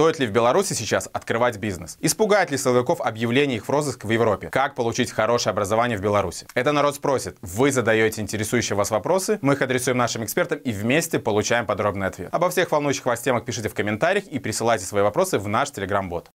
Стоит ли в Беларуси сейчас открывать бизнес? Испугает ли силовиков объявление их в розыск в Европе? Как получить хорошее образование в Беларуси? Это народ спросит. Вы задаете интересующие вас вопросы, мы их адресуем нашим экспертам и вместе получаем подробный ответ. Обо всех волнующих вас темах пишите в комментариях и присылайте свои вопросы в наш телеграм-бот.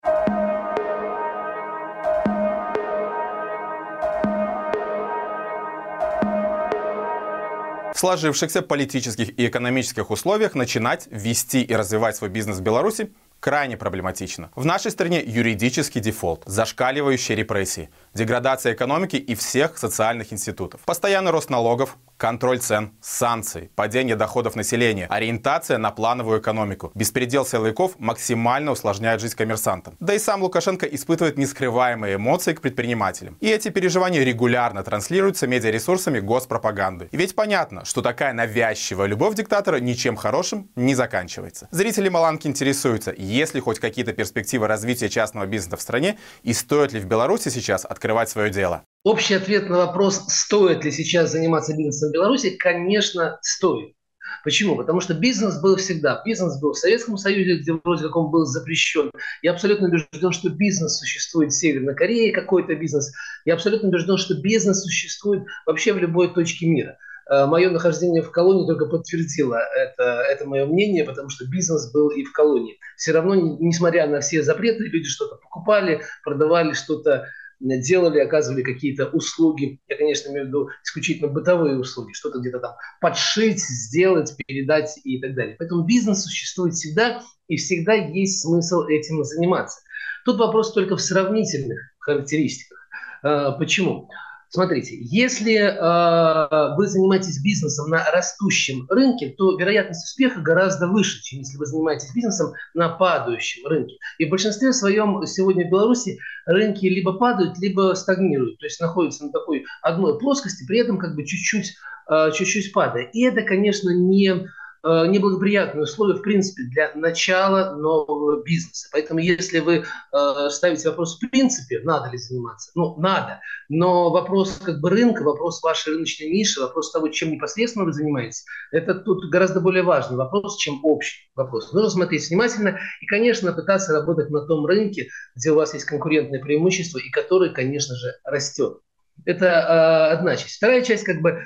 В сложившихся политических и экономических условиях начинать вести и развивать свой бизнес в Беларуси крайне проблематично. В нашей стране юридический дефолт, зашкаливающие репрессии, деградация экономики и всех социальных институтов, постоянный рост налогов, контроль цен, санкции, падение доходов населения, ориентация на плановую экономику. Беспредел силовиков максимально усложняет жизнь коммерсантам. Да и сам Лукашенко испытывает нескрываемые эмоции к предпринимателям. И эти переживания регулярно транслируются медиаресурсами госпропаганды. И ведь понятно, что такая навязчивая любовь диктатора ничем хорошим не заканчивается. Зрители Маланки интересуются, есть ли хоть какие-то перспективы развития частного бизнеса в стране и стоит ли в Беларуси сейчас открывать свое дело. Общий ответ на вопрос, стоит ли сейчас заниматься бизнесом в Беларуси, конечно, стоит. Почему? Потому что бизнес был всегда. Бизнес был в Советском Союзе, где вроде как он был запрещен. Я абсолютно убежден, что бизнес существует в Северной Корее, какой-то бизнес. Я абсолютно убежден, что бизнес существует вообще в любой точке мира. Э, мое нахождение в колонии только подтвердило это, это мое мнение, потому что бизнес был и в колонии. Все равно, несмотря на все запреты, люди что-то покупали, продавали что-то делали, оказывали какие-то услуги, я, конечно, имею в виду исключительно бытовые услуги, что-то где-то там подшить, сделать, передать и так далее. Поэтому бизнес существует всегда, и всегда есть смысл этим заниматься. Тут вопрос только в сравнительных характеристиках. А, почему? Смотрите, если э, вы занимаетесь бизнесом на растущем рынке, то вероятность успеха гораздо выше, чем если вы занимаетесь бизнесом на падающем рынке. И в большинстве своем сегодня в Беларуси рынки либо падают, либо стагнируют, то есть находятся на такой одной плоскости, при этом как бы чуть-чуть, э, чуть-чуть падая. И это, конечно, не неблагоприятные условия, в принципе, для начала нового бизнеса. Поэтому, если вы э, ставите вопрос в принципе, надо ли заниматься, ну, надо, но вопрос как бы рынка, вопрос вашей рыночной ниши, вопрос того, чем непосредственно вы занимаетесь, это тут гораздо более важный вопрос, чем общий вопрос. Нужно смотреть внимательно и, конечно, пытаться работать на том рынке, где у вас есть конкурентное преимущество и который, конечно же, растет. Это э, одна часть. Вторая часть, как бы,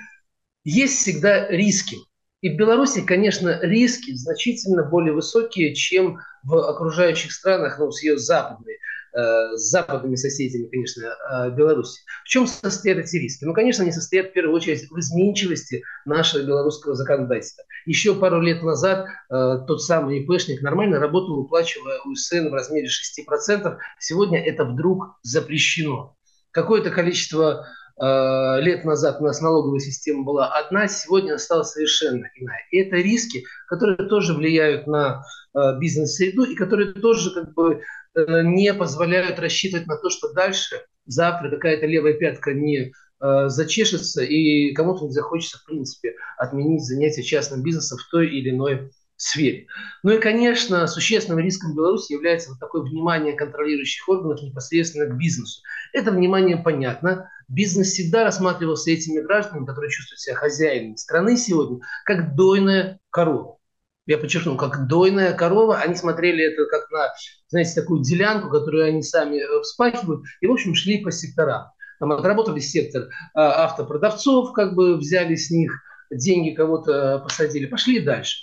есть всегда риски. И в Беларуси, конечно, риски значительно более высокие, чем в окружающих странах, ну, с ее западной, э, с западными соседями, конечно, э, Беларуси. В чем состоят эти риски? Ну, конечно, они состоят в первую очередь в изменчивости нашего белорусского законодательства. Еще пару лет назад э, тот самый ИПшник нормально работал, уплачивая УСН в размере 6%. Сегодня это вдруг запрещено. Какое-то количество лет назад у нас налоговая система была одна, сегодня она стала совершенно иная. И это риски, которые тоже влияют на э, бизнес-среду и которые тоже как бы э, не позволяют рассчитывать на то, что дальше, завтра какая-то левая пятка не зачешется и кому-то не захочется, в принципе, отменить занятие частным бизнесом в той или иной сфере. Ну и, конечно, существенным риском Беларуси является вот такое внимание контролирующих органов непосредственно к бизнесу. Это внимание понятно. Бизнес всегда рассматривался этими гражданами, которые чувствуют себя хозяинами страны сегодня, как дойная корова. Я подчеркну, как дойная корова. Они смотрели это как на, знаете, такую делянку, которую они сами э, вспахивают, и, в общем, шли по секторам. Там отработали сектор а, автопродавцов, как бы взяли с них деньги, кого-то посадили, пошли дальше.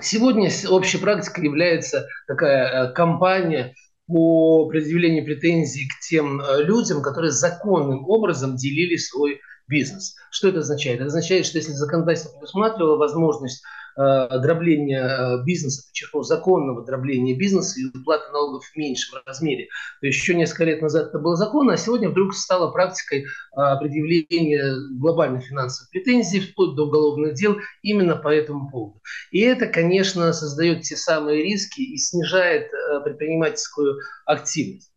Сегодня общей практикой является такая э, кампания по предъявлению претензий к тем э, людям, которые законным образом делили свой бизнес. Что это означает? Это означает, что если законодательство предусматривало возможность дробления э, бизнеса, подчеркну, законного дробления бизнеса и уплаты налогов в меньшем размере. То есть еще несколько лет назад это было законно, а сегодня вдруг стало практикой э, предъявления глобальных финансовых претензий вплоть до уголовных дел именно по этому поводу. И это, конечно, создает те самые риски и снижает предпринимательскую активность.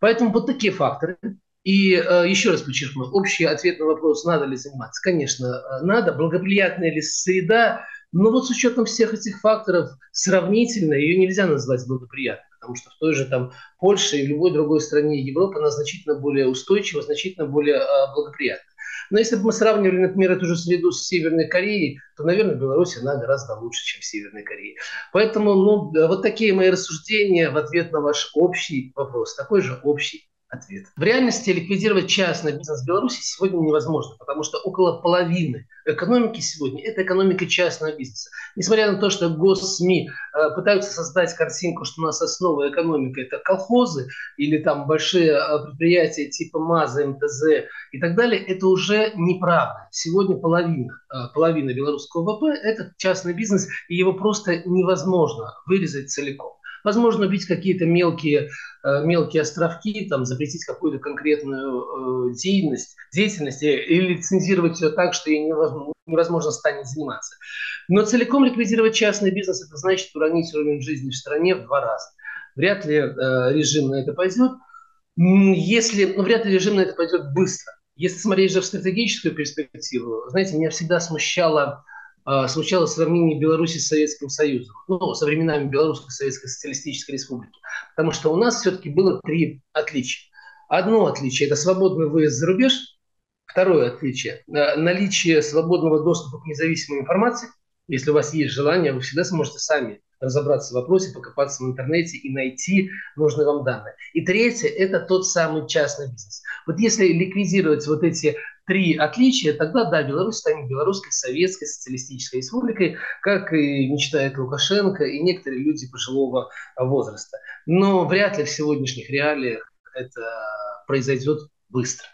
Поэтому вот такие факторы. И э, еще раз подчеркну, общий ответ на вопрос, надо ли заниматься. Конечно, надо. Благоприятная ли среда но вот с учетом всех этих факторов сравнительно ее нельзя назвать благоприятной, потому что в той же там Польше и любой другой стране Европы она значительно более устойчива, значительно более э, благоприятна. Но если бы мы сравнивали, например, эту же среду с Северной Кореей, то, наверное, Беларусь, она гораздо лучше, чем Северная Корея. Поэтому ну, вот такие мои рассуждения в ответ на ваш общий вопрос, такой же общий ответ. В реальности ликвидировать частный бизнес в Беларуси сегодня невозможно, потому что около половины экономики сегодня – это экономика частного бизнеса. Несмотря на то, что госсми э, пытаются создать картинку, что у нас основа экономики – это колхозы или там большие э, предприятия типа МАЗа, МТЗ и так далее, это уже неправда. Сегодня половина, э, половина белорусского ВВП – это частный бизнес, и его просто невозможно вырезать целиком. Возможно, убить какие-то мелкие, э, мелкие островки, там, запретить какую-то конкретную э, деятельность, деятельность или лицензировать все так, что ей невозможно, невозможно станет заниматься. Но целиком ликвидировать частный бизнес – это значит уронить уровень жизни в стране в два раза. Вряд ли э, режим на это пойдет. Если, ну, вряд ли режим на это пойдет быстро. Если смотреть же в стратегическую перспективу, знаете, меня всегда смущало а, смущало сравнение Беларуси с Советским Союзом, ну, со временами Белорусской Советской Социалистической Республики. Потому что у нас все-таки было три отличия. Одно отличие – это свободный выезд за рубеж. Второе отличие – наличие свободного доступа к независимой информации. Если у вас есть желание, вы всегда сможете сами разобраться в вопросе, покопаться в интернете и найти нужные вам данные. И третье – это тот самый частный бизнес. Вот если ликвидировать вот эти три отличия, тогда, да, Беларусь станет белорусской советской социалистической республикой, как и мечтает Лукашенко и некоторые люди пожилого возраста. Но вряд ли в сегодняшних реалиях это произойдет быстро.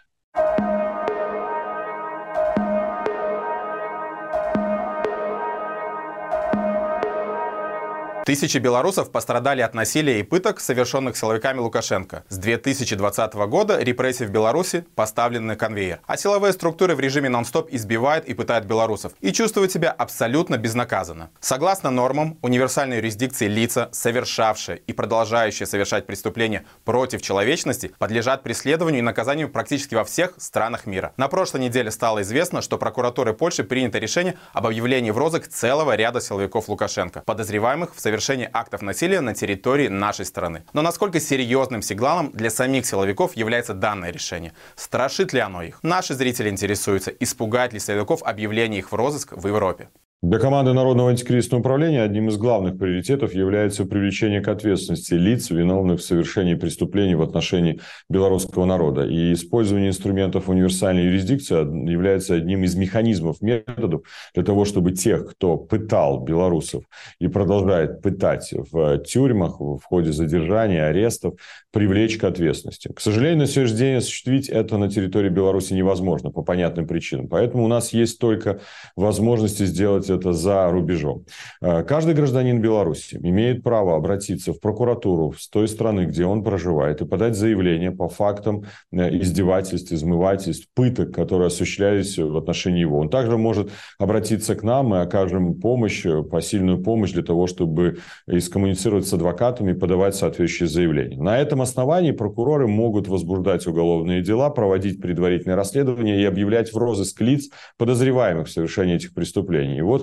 Тысячи белорусов пострадали от насилия и пыток, совершенных силовиками Лукашенко. С 2020 года репрессии в Беларуси поставлены на конвейер, а силовые структуры в режиме нон-стоп избивают и пытают белорусов и чувствуют себя абсолютно безнаказанно. Согласно нормам универсальной юрисдикции лица, совершавшие и продолжающие совершать преступления против человечности, подлежат преследованию и наказанию практически во всех странах мира. На прошлой неделе стало известно, что прокуратурой Польши принято решение об объявлении в розыск целого ряда силовиков Лукашенко, подозреваемых в совершении совершения актов насилия на территории нашей страны. Но насколько серьезным сигналом для самих силовиков является данное решение? Страшит ли оно их? Наши зрители интересуются, испугает ли силовиков объявление их в розыск в Европе. Для команды Народного антикризисного управления одним из главных приоритетов является привлечение к ответственности лиц, виновных в совершении преступлений в отношении белорусского народа. И использование инструментов универсальной юрисдикции является одним из механизмов, методов для того, чтобы тех, кто пытал белорусов и продолжает пытать в тюрьмах, в ходе задержания, арестов, привлечь к ответственности. К сожалению, на сегодняшний день осуществить это на территории Беларуси невозможно по понятным причинам. Поэтому у нас есть только возможности сделать это за рубежом. Э, каждый гражданин Беларуси имеет право обратиться в прокуратуру с той страны, где он проживает, и подать заявление по фактам э, издевательств, измывательств, пыток, которые осуществлялись в отношении его. Он также может обратиться к нам, мы окажем помощь, э, посильную помощь для того, чтобы искоммуницировать с адвокатами и подавать соответствующие заявления. На этом основании прокуроры могут возбуждать уголовные дела, проводить предварительное расследование и объявлять в розыск лиц, подозреваемых в совершении этих преступлений. И вот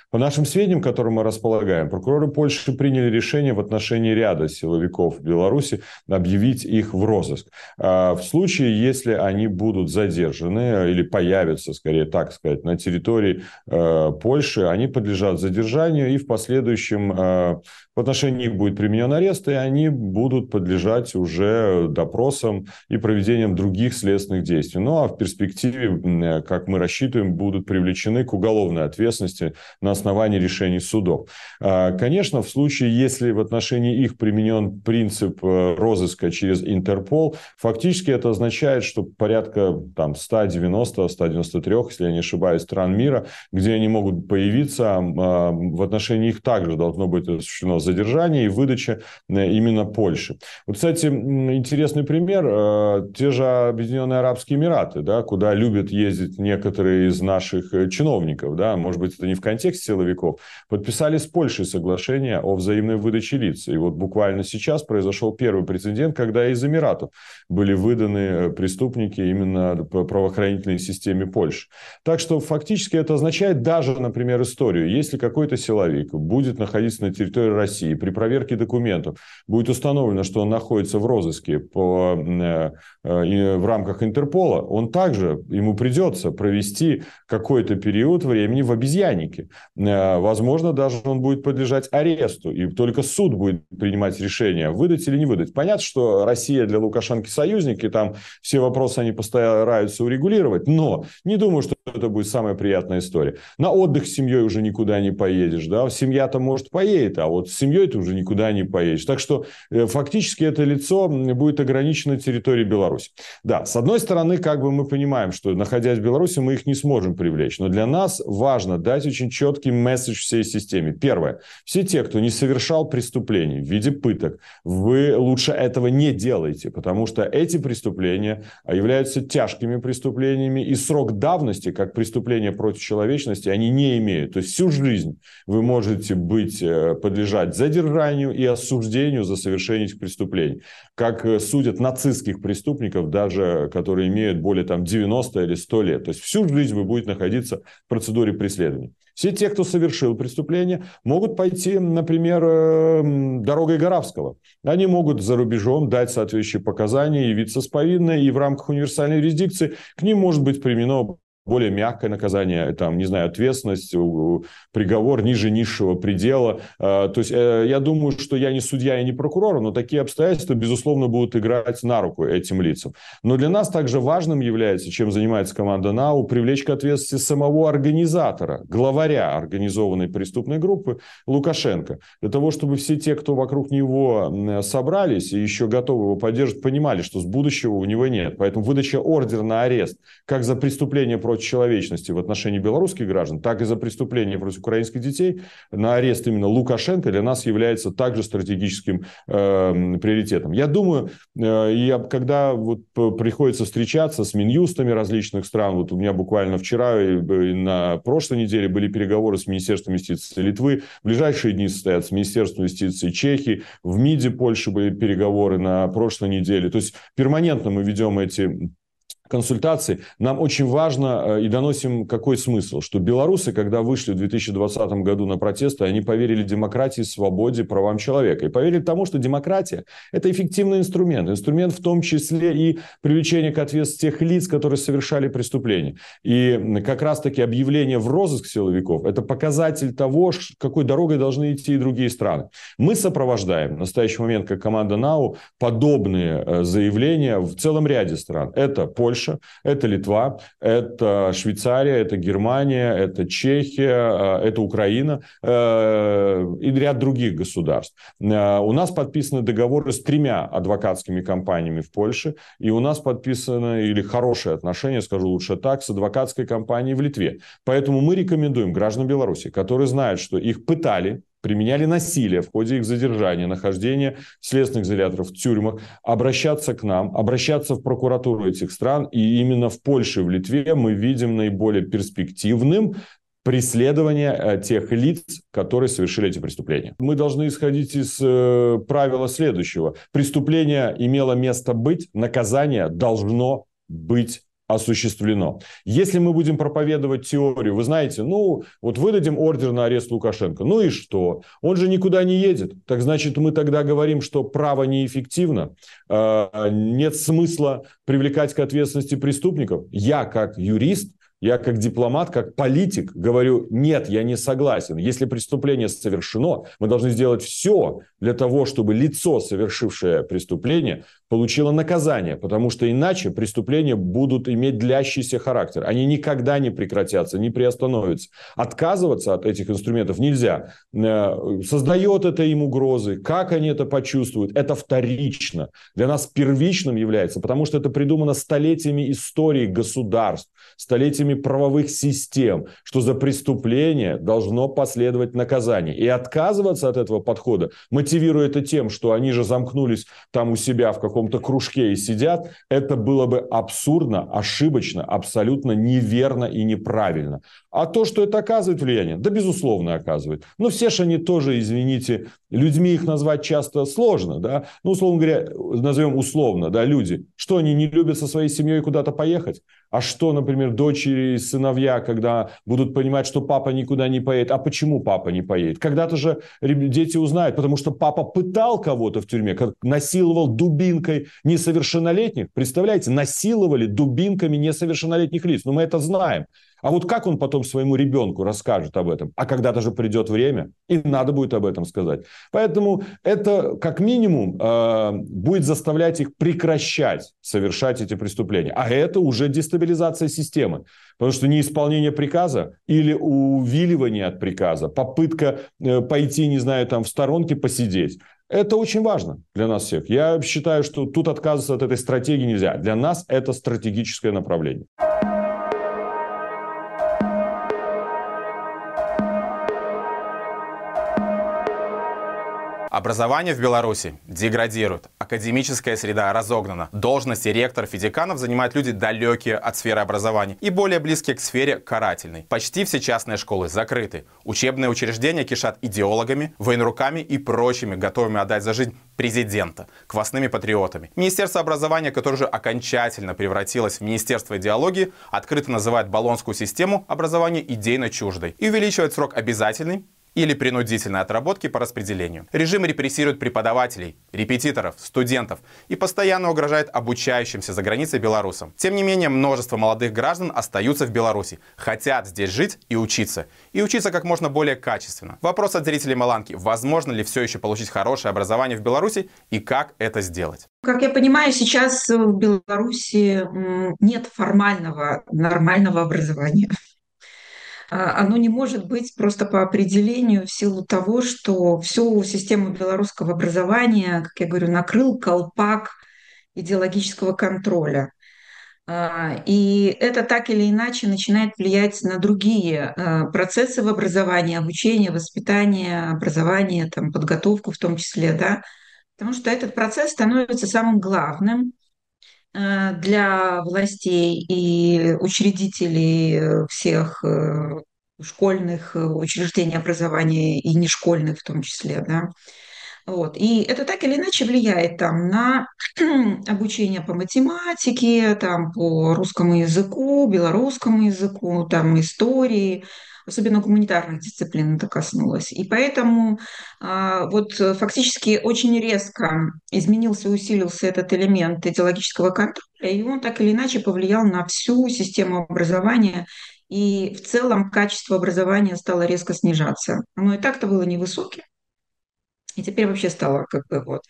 по нашим сведениям, которым мы располагаем, прокуроры Польши приняли решение в отношении ряда силовиков Беларуси объявить их в розыск. А в случае, если они будут задержаны или появятся, скорее так сказать, на территории э, Польши, они подлежат задержанию и в последующем э, в отношении них будет применен арест, и они будут подлежать уже допросам и проведением других следственных действий. Ну а в перспективе, как мы рассчитываем, будут привлечены к уголовной ответственности на основании решений судов. А, конечно, в случае, если в отношении их применен принцип э, розыска через Интерпол, фактически это означает, что порядка там, 190-193, если я не ошибаюсь, стран мира, где они могут появиться, а, в отношении их также должно быть осуществлено задержания и выдача э, именно Польши. Вот, кстати, интересный пример. Э, те же Объединенные Арабские Эмираты, да, куда любят ездить некоторые из наших чиновников. Да, может быть, это не в контексте силовиков, подписали с Польшей соглашение о взаимной выдаче лиц. И вот буквально сейчас произошел первый прецедент, когда из Эмиратов были выданы э, преступники именно по правоохранительной системе Польши. Так что фактически это означает даже, например, историю. Если какой-то силовик будет находиться на территории России, при проверке документов будет установлено, что он находится в розыске по, э, э, в рамках Интерпола, он также, ему придется провести какой-то период времени в обезьяннике. Возможно, даже он будет подлежать аресту, и только суд будет принимать решение, выдать или не выдать. Понятно, что Россия для Лукашенко союзник, и там все вопросы они постараются урегулировать, но не думаю, что это будет самая приятная история. На отдых с семьей уже никуда не поедешь, да, семья-то может поедет, а вот с семьей ты уже никуда не поедешь. Так что э, фактически это лицо будет ограничено территорией Беларуси. Да, с одной стороны, как бы мы понимаем, что находясь в Беларуси, мы их не сможем привлечь, но для нас важно дать очень четкий месседж всей системе. Первое. Все те, кто не совершал преступлений в виде пыток, вы лучше этого не делайте, потому что эти преступления являются тяжкими преступлениями, и срок давности, как преступления против человечности, они не имеют. То есть всю жизнь вы можете быть, э, подлежать задержанию и осуждению за совершение этих преступлений. Как э, судят нацистских преступников, даже которые имеют более там, 90 или 100 лет. То есть всю жизнь вы будете находиться в процедуре преследования. Все те, кто совершил преступление, могут пойти, например, э, дорогой Горавского. Они могут за рубежом дать соответствующие показания, явиться с повинной, и в рамках универсальной юрисдикции к ним может быть применено более мягкое наказание, там, не знаю, ответственность, приговор ниже низшего предела. А, то есть э, я думаю, что я не судья и не прокурор, но такие обстоятельства, безусловно, будут играть на руку этим лицам. Но для нас также важным является, чем занимается команда НАУ, привлечь к ответственности самого организатора, главаря организованной преступной группы Лукашенко. Для того, чтобы все те, кто вокруг него собрались и еще готовы его поддерживать, понимали, что с будущего у него нет. Поэтому выдача ордера на арест как за преступление против против человечности в отношении белорусских граждан, так и за преступления против украинских детей на арест именно Лукашенко для нас является также стратегическим э, приоритетом. Я думаю, э, я, когда вот приходится встречаться с Минюстами различных стран, вот у меня буквально вчера и на прошлой неделе были переговоры с Министерством юстиции Литвы, в ближайшие дни состоят с Министерством юстиции Чехии, в МИДе Польши были переговоры на прошлой неделе. То есть перманентно мы ведем эти консультаций, нам очень важно э, и доносим какой смысл, что белорусы, когда вышли в 2020 году на протесты, они поверили демократии, свободе, правам человека. И поверили тому, что демократия – это эффективный инструмент. Инструмент в том числе и привлечение к ответственности тех лиц, которые совершали преступления. И как раз-таки объявление в розыск силовиков – это показатель того, какой дорогой должны идти и другие страны. Мы сопровождаем в настоящий момент, как команда НАУ, подобные э, заявления в целом ряде стран. Это Польша, Польша, это Литва, это Швейцария, это Германия, это Чехия, э, это Украина э, и ряд других государств. Э, у нас подписаны договоры с тремя адвокатскими компаниями в Польше, и у нас подписаны или хорошие отношения, скажу лучше так, с адвокатской компанией в Литве. Поэтому мы рекомендуем гражданам Беларуси, которые знают, что их пытали, применяли насилие в ходе их задержания, нахождения следственных изоляторов в тюрьмах, обращаться к нам, обращаться в прокуратуру этих стран. И именно в Польше и в Литве мы видим наиболее перспективным преследование э, тех лиц, которые совершили эти преступления. Мы должны исходить из э, правила следующего. Преступление имело место быть, наказание должно быть осуществлено. Если мы будем проповедовать теорию, вы знаете, ну, вот выдадим ордер на арест Лукашенко, ну и что? Он же никуда не едет. Так значит, мы тогда говорим, что право неэффективно, а, нет смысла привлекать к ответственности преступников. Я, как юрист, я как дипломат, как политик говорю, нет, я не согласен. Если преступление совершено, мы должны сделать все для того, чтобы лицо, совершившее преступление, получило наказание, потому что иначе преступления будут иметь длящийся характер. Они никогда не прекратятся, не приостановятся. Отказываться от этих инструментов нельзя. Э, создает это им угрозы, как они это почувствуют, это вторично. Для нас первичным является, потому что это придумано столетиями истории государств, столетиями вопросами правовых систем, что за преступление должно последовать наказание. И отказываться от этого подхода, мотивируя это тем, что они же замкнулись там у себя в каком-то кружке и сидят, это было бы абсурдно, ошибочно, абсолютно неверно и неправильно. А то, что это оказывает влияние, да, безусловно, оказывает. Но все же они тоже, извините, людьми их назвать часто сложно, да. Ну, условно говоря, назовем условно, да, люди. Что, они не любят со своей семьей куда-то поехать? А что, например, дочери и сыновья, когда будут понимать, что папа никуда не поедет? А почему папа не поедет? Когда-то же дети узнают, потому что папа пытал кого-то в тюрьме, как насиловал дубинкой несовершеннолетних. Представляете, насиловали дубинками несовершеннолетних лиц. Но мы это знаем. А вот как он потом своему ребенку расскажет об этом? А когда-то же придет время, и надо будет об этом сказать. Поэтому это как минимум э, будет заставлять их прекращать совершать эти преступления. А это уже дестабилизация системы. Потому что неисполнение приказа или увиливание от приказа, попытка э, пойти, не знаю, там в сторонке посидеть, это очень важно для нас всех. Я считаю, что тут отказываться от этой стратегии нельзя. Для нас это стратегическое направление. Образование в Беларуси деградирует, академическая среда разогнана, должности ректоров и деканов занимают люди далекие от сферы образования и более близкие к сфере карательной. Почти все частные школы закрыты, учебные учреждения кишат идеологами, военруками и прочими, готовыми отдать за жизнь президента, квасными патриотами. Министерство образования, которое уже окончательно превратилось в Министерство идеологии, открыто называет баллонскую систему образования идейно чуждой и увеличивает срок обязательный или принудительной отработки по распределению. Режим репрессирует преподавателей, репетиторов, студентов и постоянно угрожает обучающимся за границей белорусам. Тем не менее, множество молодых граждан остаются в Беларуси, хотят здесь жить и учиться. И учиться как можно более качественно. Вопрос от зрителей Маланки. Возможно ли все еще получить хорошее образование в Беларуси и как это сделать? Как я понимаю, сейчас в Беларуси нет формального, нормального образования. А, оно не может быть просто по определению в силу того, что всю систему белорусского образования, как я говорю, накрыл колпак идеологического контроля. А, и это так или иначе начинает влиять на другие а, процессы в образовании, обучение, воспитание, образование, там, подготовку в том числе, да, потому что этот процесс становится самым главным для властей и учредителей э, всех э, школьных э, учреждений образования и нешкольных в том числе, да. Вот. И это так или иначе влияет там, на обучение по математике, там, по русскому языку, белорусскому языку, там, истории, особенно гуманитарных дисциплин это коснулось. И поэтому а, вот фактически очень резко изменился, усилился этот элемент идеологического контроля, и он так или иначе повлиял на всю систему образования и в целом качество образования стало резко снижаться. Оно и так-то было невысоким, и теперь вообще стало как бы вот.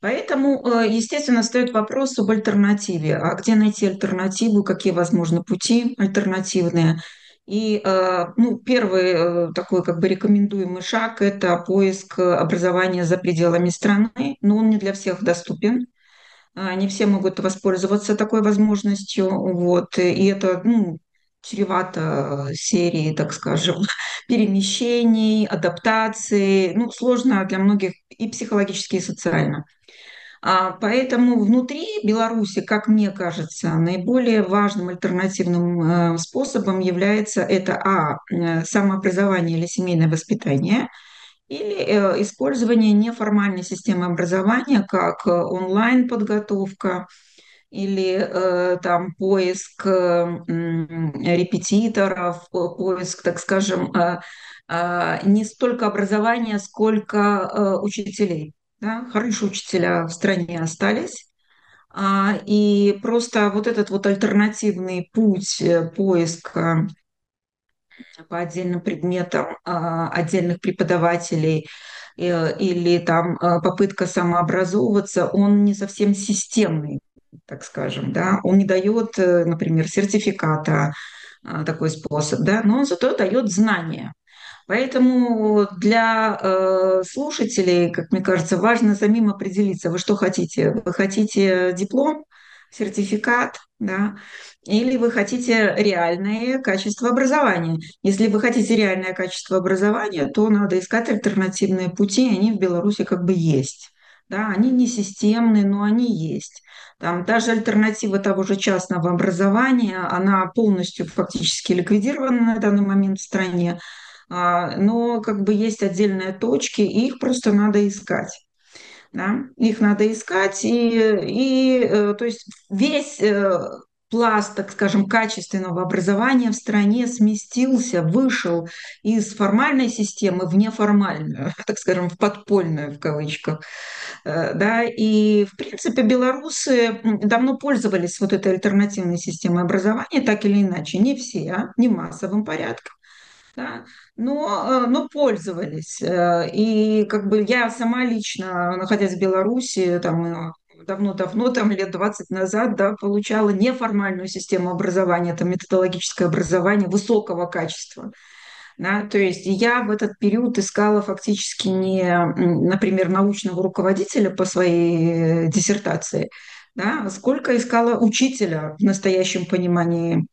Поэтому, э, естественно, стоит вопрос об альтернативе. А где найти альтернативу, какие возможны пути альтернативные? И э, ну, первый э, такой как бы рекомендуемый шаг – это поиск образования за пределами страны, но он не для всех доступен. Не все могут воспользоваться такой возможностью. Вот. И это ну, чревато серией, так скажем, перемещений, адаптации. Ну, сложно для многих и психологически, и социально. А, поэтому внутри Беларуси, как мне кажется, наиболее важным альтернативным э, способом является это а э, самообразование или семейное воспитание или э, использование неформальной системы образования, как онлайн подготовка, или там поиск репетиторов, поиск, так скажем, не столько образования, сколько учителей. Да? Хорошие учителя в стране остались. А, и просто вот этот вот альтернативный путь э, поиска по отдельным предметам а, отдельных преподавателей э, или там э, попытка самообразовываться, он не совсем системный так скажем, да, он не дает, например, сертификата, а, такой способ, да, но он зато дает знания. Поэтому для э, слушателей, как мне кажется, важно самим определиться, вы что хотите. Вы хотите диплом, сертификат, да, или вы хотите реальное качество образования. Если вы хотите реальное качество образования, то надо искать альтернативные пути, они в Беларуси как бы есть. Да, они не системные, но они есть. Там даже альтернатива того же частного образования, она полностью фактически ликвидирована на данный момент в стране, но как бы есть отдельные точки, и их просто надо искать. Да? Их надо искать, и, и э, то есть весь э, пласт, так скажем, качественного образования в стране сместился, вышел из формальной системы в неформальную, так скажем, в подпольную в кавычках. Э, да, и, в принципе, белорусы давно пользовались вот этой альтернативной системой образования, так или иначе, не все, а, не массовым порядком да, но, э, но пользовались. Э, и как бы я сама лично, находясь в Беларуси, там э, давно-давно, там лет 20 назад, да, получала неформальную систему образования, это методологическое образование высокого качества. Да, то есть я в этот период искала фактически не, например, научного руководителя по своей диссертации, да, сколько искала учителя в настоящем понимании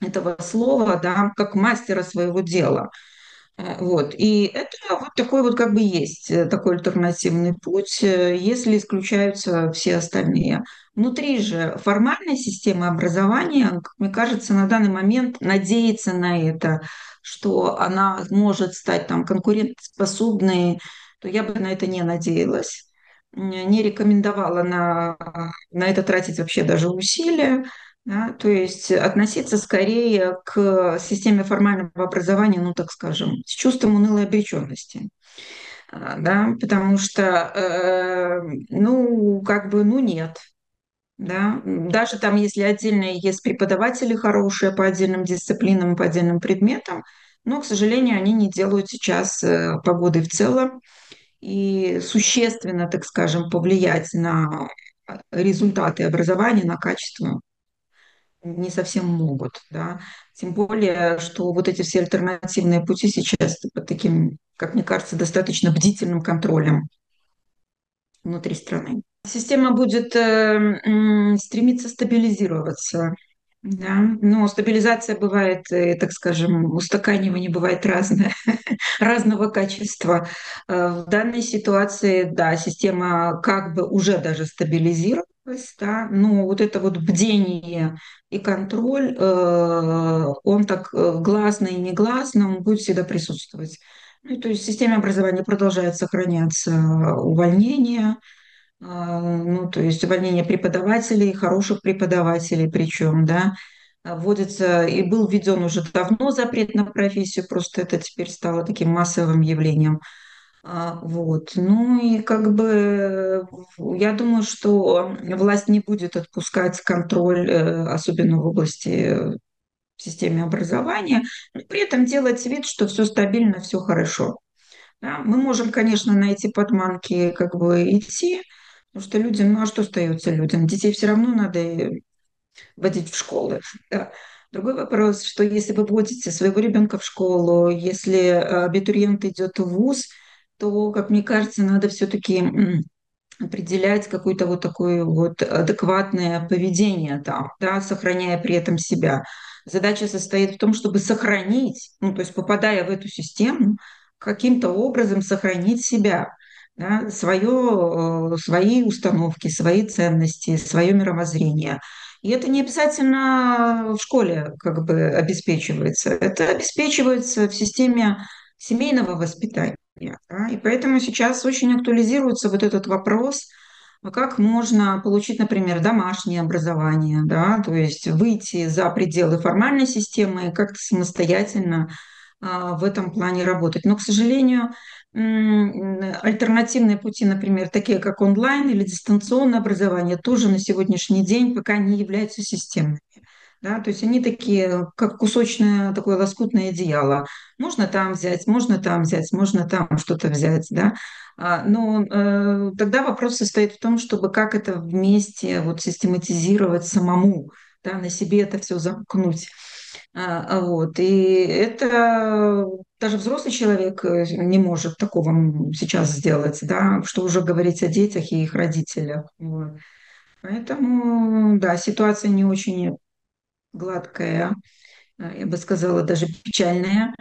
этого слова, да, как мастера своего дела. Э, вот. И это вот такой вот как бы есть э, такой альтернативный путь, э, если исключаются все остальные. Внутри же формальной системы образования, как мне кажется, на данный момент надеяться на это, что она может стать там конкурентоспособной, то я бы на это не надеялась не рекомендовала на, на это тратить вообще даже усилия. Да, то есть относиться скорее к системе формального образования, ну так скажем, с чувством унылой обреченности. А, да, потому что, э, ну, как бы, ну, нет. Да? Даже там, если отдельные есть преподаватели хорошие по отдельным дисциплинам, по отдельным предметам, но, к сожалению, они не делают сейчас э, погоды в целом и существенно, так скажем, повлиять на результаты образования, на качество не совсем могут, да. Тем более, что вот эти все альтернативные пути сейчас под таким, как мне кажется, достаточно бдительным контролем внутри страны. Система будет э, стремиться стабилизироваться. Да, но стабилизация бывает, э, так скажем, устаканивание бывает разное, разного качества. Э, в данной ситуации, да, система как бы уже даже стабилизировалась, да, но вот это вот бдение и контроль, э, он так гласно и негласно, он будет всегда присутствовать. Ну, то есть в системе образования продолжает сохраняться увольнение, а, ну, то есть увольнение преподавателей, хороших преподавателей причем, да, вводится и был введен уже давно запрет на профессию, просто это теперь стало таким массовым явлением. А, вот. Ну и как бы я думаю, что власть не будет отпускать контроль, э, особенно в области в системе образования, но при этом делать вид, что все стабильно, все хорошо. Да? Мы можем, конечно, на эти подманки как бы идти, Потому что людям, ну а что остается людям? Детей все равно надо водить в школы. Да. Другой вопрос, что если вы водите своего ребенка в школу, если э, абитуриент идет в ВУЗ, то, как мне кажется, надо все-таки определять какое-то вот такое вот адекватное поведение там, да, сохраняя при этом себя. Задача состоит в том, чтобы сохранить, ну, то есть попадая в эту систему, каким-то образом сохранить себя да, свое, э, свои установки, свои ценности, свое мировоззрение. И это не обязательно в школе как бы обеспечивается. Это обеспечивается в системе семейного воспитания. Да? И поэтому сейчас очень актуализируется вот этот вопрос, а как можно получить, например, домашнее образование, да, то есть выйти за пределы формальной системы и как-то самостоятельно а, в этом плане работать. Но, к сожалению, альтернативные пути, например, такие как онлайн или дистанционное образование, тоже на сегодняшний день пока не являются системными. Да, то есть они такие, как кусочное такое лоскутное одеяло. Можно там взять, можно там взять, можно там что-то взять, да. А, но э, тогда вопрос состоит в том, чтобы как это вместе вот систематизировать самому, да, на себе это все замкнуть. А, вот. И это даже взрослый человек э, не может такого сейчас сделать, да, что уже говорить о детях и их родителях. Вот. Поэтому, да, ситуация не очень гладкая, э, я бы сказала, даже печальная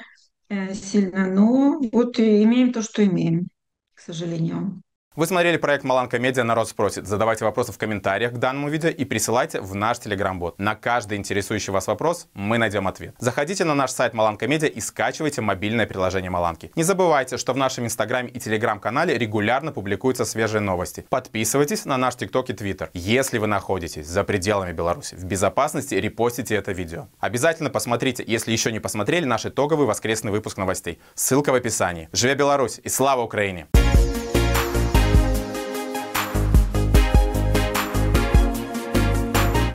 э, сильно, но вот имеем то, что имеем, к сожалению. Вы смотрели проект Маланка Медиа «Народ спросит». Задавайте вопросы в комментариях к данному видео и присылайте в наш телеграм-бот. На каждый интересующий вас вопрос мы найдем ответ. Заходите на наш сайт Маланка Медиа и скачивайте мобильное приложение Маланки. Не забывайте, что в нашем инстаграме и телеграм-канале регулярно публикуются свежие новости. Подписывайтесь на наш тикток и твиттер. Если вы находитесь за пределами Беларуси, в безопасности репостите это видео. Обязательно посмотрите, если еще не посмотрели, наш итоговый воскресный выпуск новостей. Ссылка в описании. Живе Беларусь и слава Украине!